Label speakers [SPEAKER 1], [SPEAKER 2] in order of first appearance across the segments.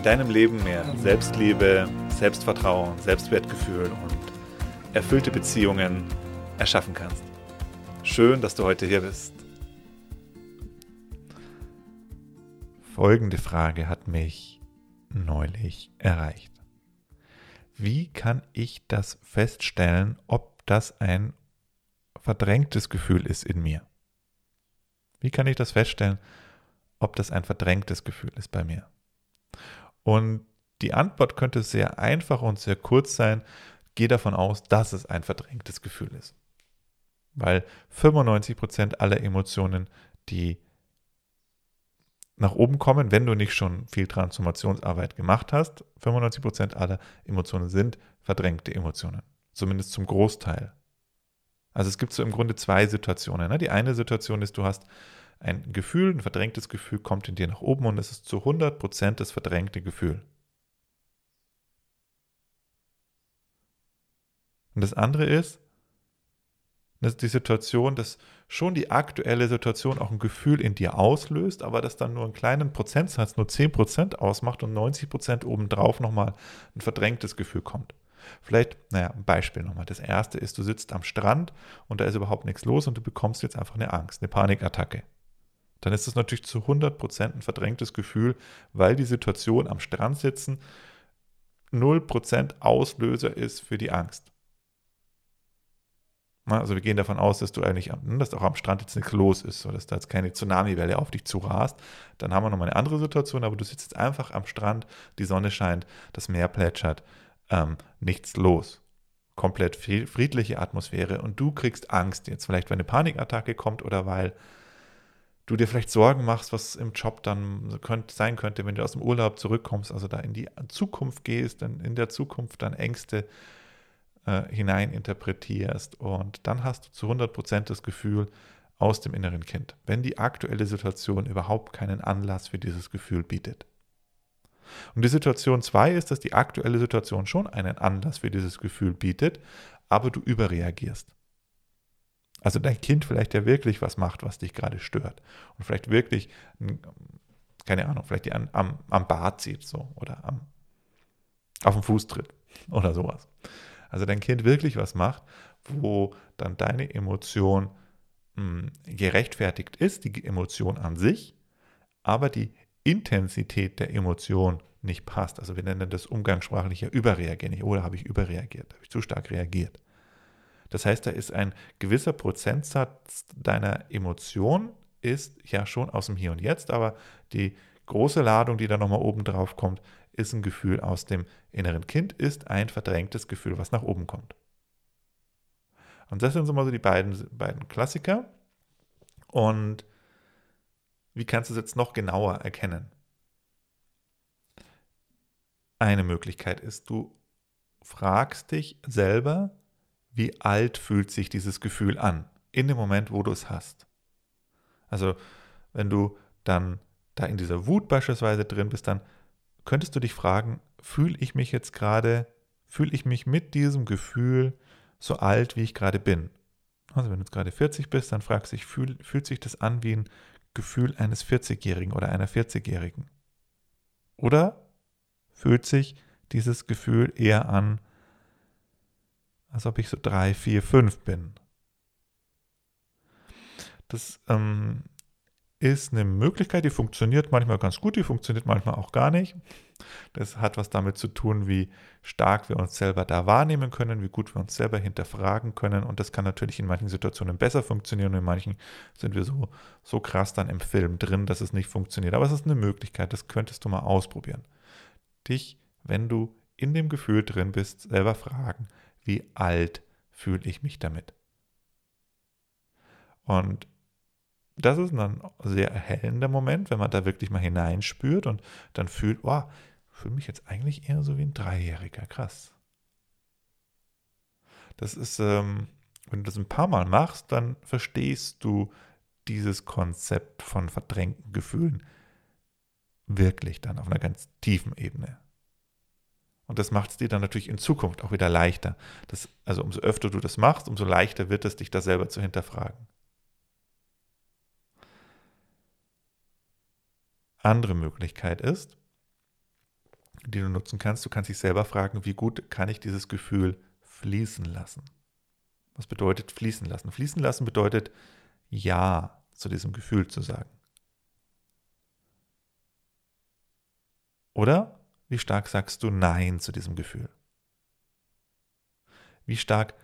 [SPEAKER 1] in deinem Leben mehr Selbstliebe, Selbstvertrauen, Selbstwertgefühl und erfüllte Beziehungen erschaffen kannst. Schön, dass du heute hier bist. Folgende Frage hat mich neulich erreicht. Wie kann ich das feststellen, ob das ein verdrängtes Gefühl ist in mir? Wie kann ich das feststellen, ob das ein verdrängtes Gefühl ist bei mir? Und die Antwort könnte sehr einfach und sehr kurz sein. Geh davon aus, dass es ein verdrängtes Gefühl ist. Weil 95% aller Emotionen, die nach oben kommen, wenn du nicht schon viel Transformationsarbeit gemacht hast, 95% aller Emotionen sind verdrängte Emotionen. Zumindest zum Großteil. Also es gibt so im Grunde zwei Situationen. Ne? Die eine Situation ist, du hast ein Gefühl, ein verdrängtes Gefühl kommt in dir nach oben und es ist zu 100% das verdrängte Gefühl. Und das andere ist, dass die Situation, dass schon die aktuelle Situation auch ein Gefühl in dir auslöst, aber das dann nur einen kleinen Prozentsatz, nur 10% ausmacht und 90% obendrauf nochmal ein verdrängtes Gefühl kommt. Vielleicht, naja, ein Beispiel nochmal. Das erste ist, du sitzt am Strand und da ist überhaupt nichts los und du bekommst jetzt einfach eine Angst, eine Panikattacke. Dann ist es natürlich zu 100% ein verdrängtes Gefühl, weil die Situation am Strand sitzen 0% Auslöser ist für die Angst. Also wir gehen davon aus, dass du eigentlich, dass auch am Strand jetzt nichts los ist, dass da jetzt keine Tsunami-Welle auf dich zurast. Dann haben wir nochmal eine andere Situation, aber du sitzt jetzt einfach am Strand, die Sonne scheint, das Meer plätschert, ähm, nichts los. Komplett friedliche Atmosphäre und du kriegst Angst jetzt, vielleicht weil eine Panikattacke kommt oder weil du dir vielleicht Sorgen machst, was im Job dann könnt, sein könnte, wenn du aus dem Urlaub zurückkommst, also da in die Zukunft gehst, dann in der Zukunft dann Ängste äh, hineininterpretierst und dann hast du zu 100% das Gefühl aus dem inneren Kind, wenn die aktuelle Situation überhaupt keinen Anlass für dieses Gefühl bietet. Und die Situation 2 ist, dass die aktuelle Situation schon einen Anlass für dieses Gefühl bietet, aber du überreagierst. Also dein Kind vielleicht ja wirklich was macht, was dich gerade stört. Und vielleicht wirklich, keine Ahnung, vielleicht die an, am, am Bart zieht so oder am, auf den Fuß tritt oder sowas. Also dein Kind wirklich was macht, wo dann deine Emotion mh, hm, gerechtfertigt ist, die Emotion an sich, aber die Intensität der Emotion nicht passt. Also wir nennen das umgangssprachlicher Überreagieren. Oder habe ich überreagiert? Habe ich zu stark reagiert? Das heißt, da ist ein gewisser Prozentsatz deiner Emotion ist ja schon aus dem Hier und Jetzt, aber die große Ladung, die da nochmal oben drauf kommt, ist ein Gefühl aus dem inneren Kind, ist ein verdrängtes Gefühl, was nach oben kommt. Und das sind so mal so die beiden, beiden Klassiker. Und wie kannst du es jetzt noch genauer erkennen? Eine Möglichkeit ist, du fragst dich selber, wie alt fühlt sich dieses Gefühl an, in dem Moment, wo du es hast. Also, wenn du dann da in dieser Wut beispielsweise drin bist, dann könntest du dich fragen, fühle ich mich jetzt gerade, fühle ich mich mit diesem Gefühl so alt, wie ich gerade bin? Also wenn du jetzt gerade 40 bist, dann fragst du dich, fühl, fühlt sich das an wie ein Gefühl eines 40-Jährigen oder einer 40-Jährigen? Oder fühlt sich dieses Gefühl eher an als ob ich so drei, vier, fünf bin. Das ähm, ist eine Möglichkeit, die funktioniert manchmal ganz gut, die funktioniert manchmal auch gar nicht. Das hat was damit zu tun, wie stark wir uns selber da wahrnehmen können, wie gut wir uns selber hinterfragen können. Und das kann natürlich in manchen Situationen besser funktionieren in manchen sind wir so, so krass dann im Film drin, dass es nicht funktioniert. Aber es ist eine Möglichkeit, das könntest du mal ausprobieren. Dich, wenn du in dem Gefühl drin bist, selber fragen, wie alt fühle ich mich damit. Und das ist ein sehr erhellender Moment, wenn man da wirklich mal hineinspürt und dann fühlt, oh, fühle mich jetzt eigentlich eher so wie ein Dreijähriger. Krass. Das ist, ähm, wenn du das ein paar Mal machst, dann verstehst du dieses Konzept von verdrängten Gefühlen wirklich dann auf einer ganz tiefen Ebene. Und das macht es dir dann natürlich in Zukunft auch wieder leichter. Das, also umso öfter du das machst, umso leichter wird es, dich da selber zu hinterfragen. Andere Möglichkeit ist, die du nutzen kannst, du kannst dich selber fragen, wie gut kann ich dieses Gefühl fließen lassen? Was bedeutet fließen lassen? Fließen lassen bedeutet Ja zu diesem Gefühl zu sagen. Oder wie stark sagst du Nein zu diesem Gefühl? Wie stark,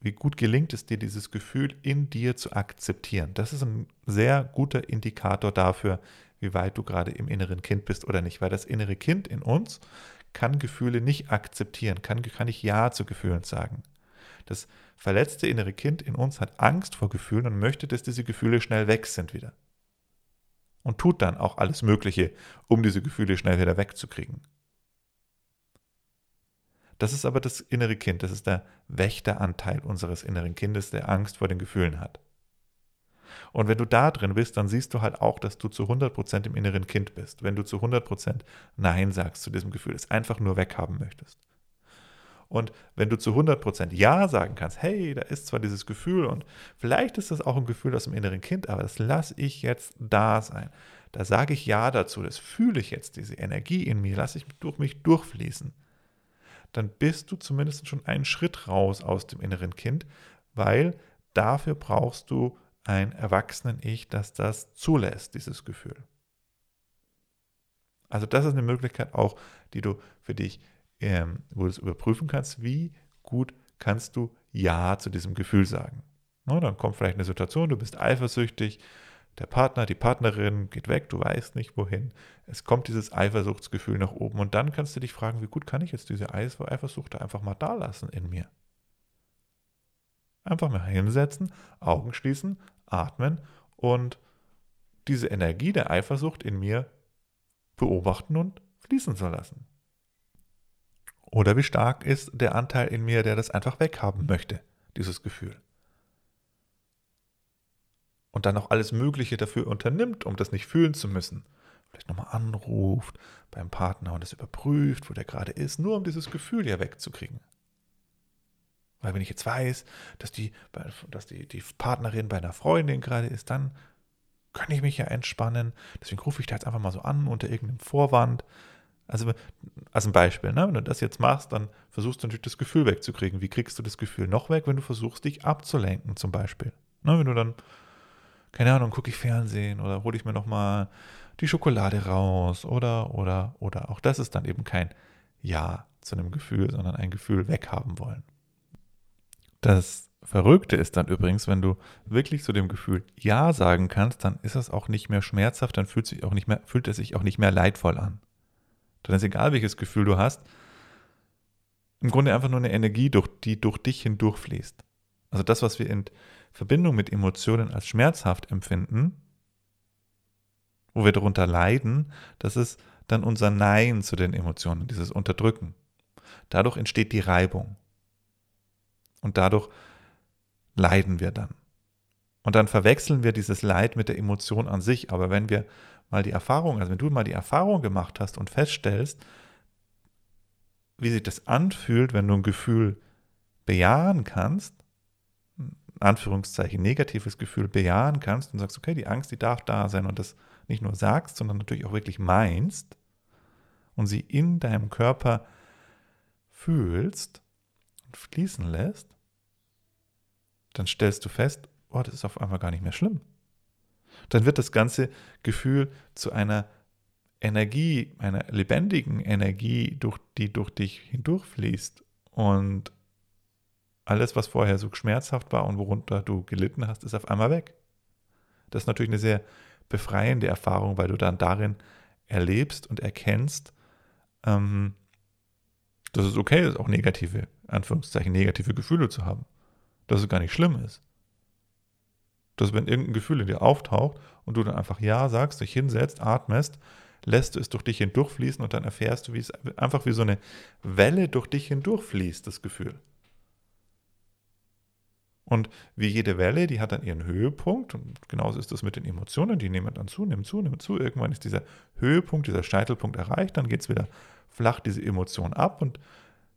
[SPEAKER 1] wie gut gelingt es dir, dieses Gefühl in dir zu akzeptieren? Das ist ein sehr guter Indikator dafür, wie weit du gerade im inneren Kind bist oder nicht, weil das innere Kind in uns kann Gefühle nicht akzeptieren, kann, kann nicht Ja zu Gefühlen sagen. Das verletzte innere Kind in uns hat Angst vor Gefühlen und möchte, dass diese Gefühle schnell weg sind wieder. Und tut dann auch alles Mögliche, um diese Gefühle schnell wieder wegzukriegen. Das ist aber das innere Kind, das ist der Wächteranteil unseres inneren Kindes, der Angst vor den Gefühlen hat. Und wenn du da drin bist, dann siehst du halt auch, dass du zu 100% im inneren Kind bist. Wenn du zu 100% Nein sagst zu diesem Gefühl, es einfach nur weghaben möchtest. Und wenn du zu 100% Ja sagen kannst, hey, da ist zwar dieses Gefühl und vielleicht ist das auch ein Gefühl aus dem inneren Kind, aber das lasse ich jetzt da sein. Da sage ich Ja dazu, das fühle ich jetzt, diese Energie in mir, lasse ich durch mich durchfließen dann bist du zumindest schon einen Schritt raus aus dem inneren Kind, weil dafür brauchst du ein Erwachsenen-Ich, das das zulässt, dieses Gefühl. Also das ist eine Möglichkeit auch, die du für dich, ähm, wo du es überprüfen kannst, wie gut kannst du Ja zu diesem Gefühl sagen. Na, dann kommt vielleicht eine Situation, du bist eifersüchtig, der Partner, die Partnerin geht weg, du weißt nicht wohin. Es kommt dieses Eifersuchtsgefühl nach oben und dann kannst du dich fragen, wie gut kann ich jetzt diese Eifersucht einfach mal da lassen in mir? Einfach mal hinsetzen, Augen schließen, atmen und diese Energie der Eifersucht in mir beobachten und fließen zu lassen. Oder wie stark ist der Anteil in mir, der das einfach weghaben möchte, dieses Gefühl? Und dann auch alles Mögliche dafür unternimmt, um das nicht fühlen zu müssen. Vielleicht nochmal anruft beim Partner und es überprüft, wo der gerade ist, nur um dieses Gefühl ja wegzukriegen. Weil wenn ich jetzt weiß, dass die, dass die, die Partnerin bei einer Freundin gerade ist, dann kann ich mich ja entspannen. Deswegen rufe ich da jetzt einfach mal so an unter irgendeinem Vorwand. Also als ein Beispiel, ne? wenn du das jetzt machst, dann versuchst du natürlich das Gefühl wegzukriegen. Wie kriegst du das Gefühl noch weg, wenn du versuchst, dich abzulenken zum Beispiel? Ne? Wenn du dann keine Ahnung, gucke ich Fernsehen oder hole ich mir nochmal die Schokolade raus oder, oder, oder. Auch das ist dann eben kein Ja zu einem Gefühl, sondern ein Gefühl weghaben wollen. Das Verrückte ist dann übrigens, wenn du wirklich zu dem Gefühl Ja sagen kannst, dann ist es auch nicht mehr schmerzhaft, dann fühlt, sich auch nicht mehr, fühlt es sich auch nicht mehr leidvoll an. Dann ist egal, welches Gefühl du hast, im Grunde einfach nur eine Energie, die durch dich hindurchfließt. Also das, was wir in Verbindung mit Emotionen als schmerzhaft empfinden, wo wir darunter leiden, das ist dann unser Nein zu den Emotionen, dieses Unterdrücken. Dadurch entsteht die Reibung. Und dadurch leiden wir dann. Und dann verwechseln wir dieses Leid mit der Emotion an sich. Aber wenn wir mal die Erfahrung, also wenn du mal die Erfahrung gemacht hast und feststellst, wie sich das anfühlt, wenn du ein Gefühl bejahen kannst, Anführungszeichen negatives Gefühl bejahen kannst und sagst, okay, die Angst, die darf da sein und das nicht nur sagst, sondern natürlich auch wirklich meinst und sie in deinem Körper fühlst und fließen lässt, dann stellst du fest, oh, das ist auf einmal gar nicht mehr schlimm. Dann wird das ganze Gefühl zu einer Energie, einer lebendigen Energie, durch, die durch dich hindurchfließt und alles, was vorher so schmerzhaft war und worunter du gelitten hast, ist auf einmal weg. Das ist natürlich eine sehr befreiende Erfahrung, weil du dann darin erlebst und erkennst, ähm, dass es okay ist, auch negative, Anführungszeichen, negative Gefühle zu haben. Dass es gar nicht schlimm ist. Dass wenn irgendein Gefühl in dir auftaucht und du dann einfach Ja sagst, dich hinsetzt, atmest, lässt du es durch dich hindurchfließen und dann erfährst du, wie es einfach wie so eine Welle durch dich hindurchfließt, das Gefühl. Und wie jede Welle, die hat dann ihren Höhepunkt. Und genauso ist das mit den Emotionen. Die nehmen dann zu, nehmen zu, nehmen zu. Irgendwann ist dieser Höhepunkt, dieser Scheitelpunkt erreicht. Dann geht es wieder flach, diese Emotion ab. Und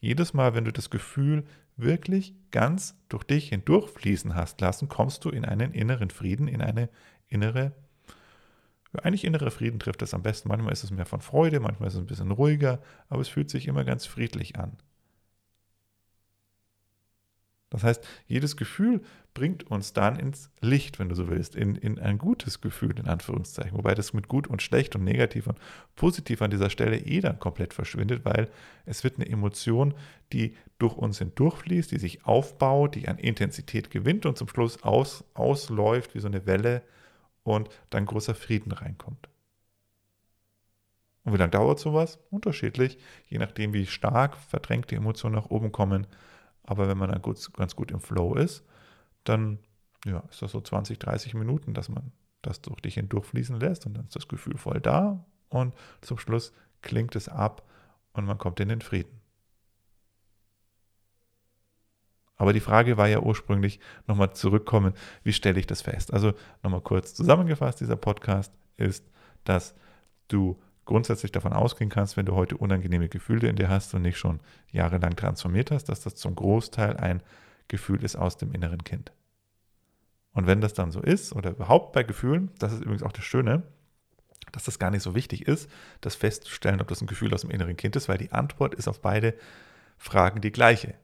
[SPEAKER 1] jedes Mal, wenn du das Gefühl wirklich ganz durch dich hindurchfließen hast lassen, kommst du in einen inneren Frieden, in eine innere, eigentlich innere Frieden trifft das am besten. Manchmal ist es mehr von Freude, manchmal ist es ein bisschen ruhiger, aber es fühlt sich immer ganz friedlich an. Das heißt, jedes Gefühl bringt uns dann ins Licht, wenn du so willst, in, in ein gutes Gefühl, in Anführungszeichen. Wobei das mit gut und schlecht und negativ und positiv an dieser Stelle eh dann komplett verschwindet, weil es wird eine Emotion, die durch uns hindurchfließt, die sich aufbaut, die an Intensität gewinnt und zum Schluss aus, ausläuft wie so eine Welle und dann großer Frieden reinkommt. Und wie lange dauert sowas? Unterschiedlich, je nachdem, wie stark verdrängte Emotionen nach oben kommen aber wenn man dann gut, ganz gut im Flow ist, dann ja, ist das so 20, 30 Minuten, dass man das durch dich hindurchfließen lässt und dann ist das Gefühl voll da und zum Schluss klingt es ab und man kommt in den Frieden. Aber die Frage war ja ursprünglich nochmal zurückkommen, wie stelle ich das fest? Also nochmal kurz zusammengefasst, dieser Podcast ist, dass du grundsätzlich davon ausgehen kannst, wenn du heute unangenehme Gefühle in dir hast und nicht schon jahrelang transformiert hast, dass das zum Großteil ein Gefühl ist aus dem inneren Kind. Und wenn das dann so ist, oder überhaupt bei Gefühlen, das ist übrigens auch das Schöne, dass das gar nicht so wichtig ist, das festzustellen, ob das ein Gefühl aus dem inneren Kind ist, weil die Antwort ist auf beide Fragen die gleiche.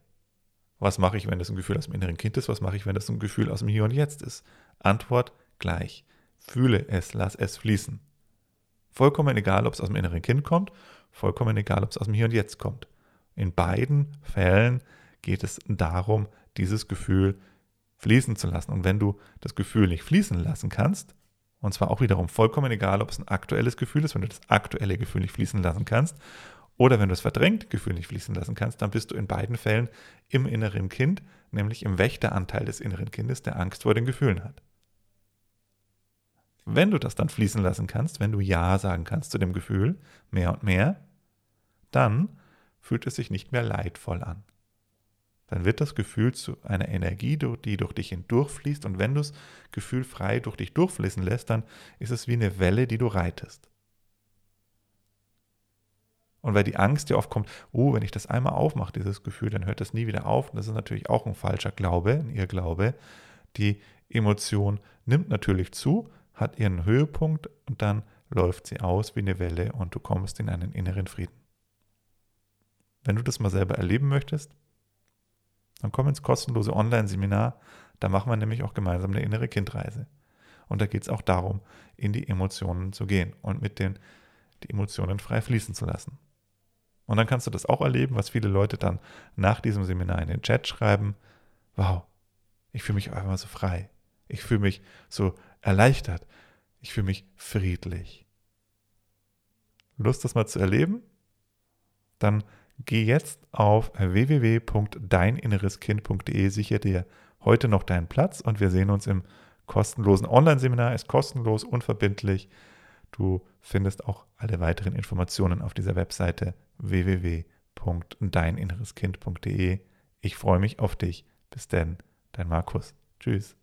[SPEAKER 1] Was mache ich, wenn das ein Gefühl aus dem inneren Kind ist? Was mache ich, wenn das ein Gefühl aus dem Hier und Jetzt ist? Antwort gleich. Fühle es, lass es fließen. Vollkommen egal, ob es aus dem inneren Kind kommt, vollkommen egal, ob es aus dem Hier und Jetzt kommt. In beiden Fällen geht es darum, dieses Gefühl fließen zu lassen. Und wenn du das Gefühl nicht fließen lassen kannst, und zwar auch wiederum vollkommen egal, ob es ein aktuelles Gefühl ist, wenn du das aktuelle Gefühl nicht fließen lassen kannst, oder wenn du das verdrängte Gefühl nicht fließen lassen kannst, dann bist du in beiden Fällen im inneren Kind, nämlich im Wächteranteil des inneren Kindes, der Angst vor den Gefühlen hat. Wenn du das dann fließen lassen kannst, wenn du Ja sagen kannst zu dem Gefühl, mehr und mehr, dann fühlt es sich nicht mehr leidvoll an. Dann wird das Gefühl zu einer Energie, die durch dich hindurchfließt und wenn du das Gefühl frei durch dich durchfließen lässt, dann ist es wie eine Welle, die du reitest. Und weil die Angst ja oft kommt, oh, wenn ich das einmal aufmache, dieses Gefühl, dann hört das nie wieder auf. Und das ist natürlich auch ein falscher Glaube, ein Irrglaube. Die Emotion nimmt natürlich zu, hat ihren Höhepunkt und dann läuft sie aus wie eine Welle und du kommst in einen inneren Frieden. Wenn du das mal selber erleben möchtest, dann komm ins kostenlose Online-Seminar. Da machen wir nämlich auch gemeinsam eine innere Kindreise. Und da geht es auch darum, in die Emotionen zu gehen und mit den die Emotionen frei fließen zu lassen. Und dann kannst du das auch erleben, was viele Leute dann nach diesem Seminar in den Chat schreiben. Wow, ich fühle mich einfach mal so frei. Ich fühle mich so erleichtert. Ich fühle mich friedlich. Lust, das mal zu erleben? Dann geh jetzt auf www.deininnereskind.de, sichere dir heute noch deinen Platz und wir sehen uns im kostenlosen Online-Seminar. Ist kostenlos, unverbindlich. Du findest auch alle weiteren Informationen auf dieser Webseite www.deininnereskind.de. Ich freue mich auf dich. Bis denn, dein Markus. Tschüss.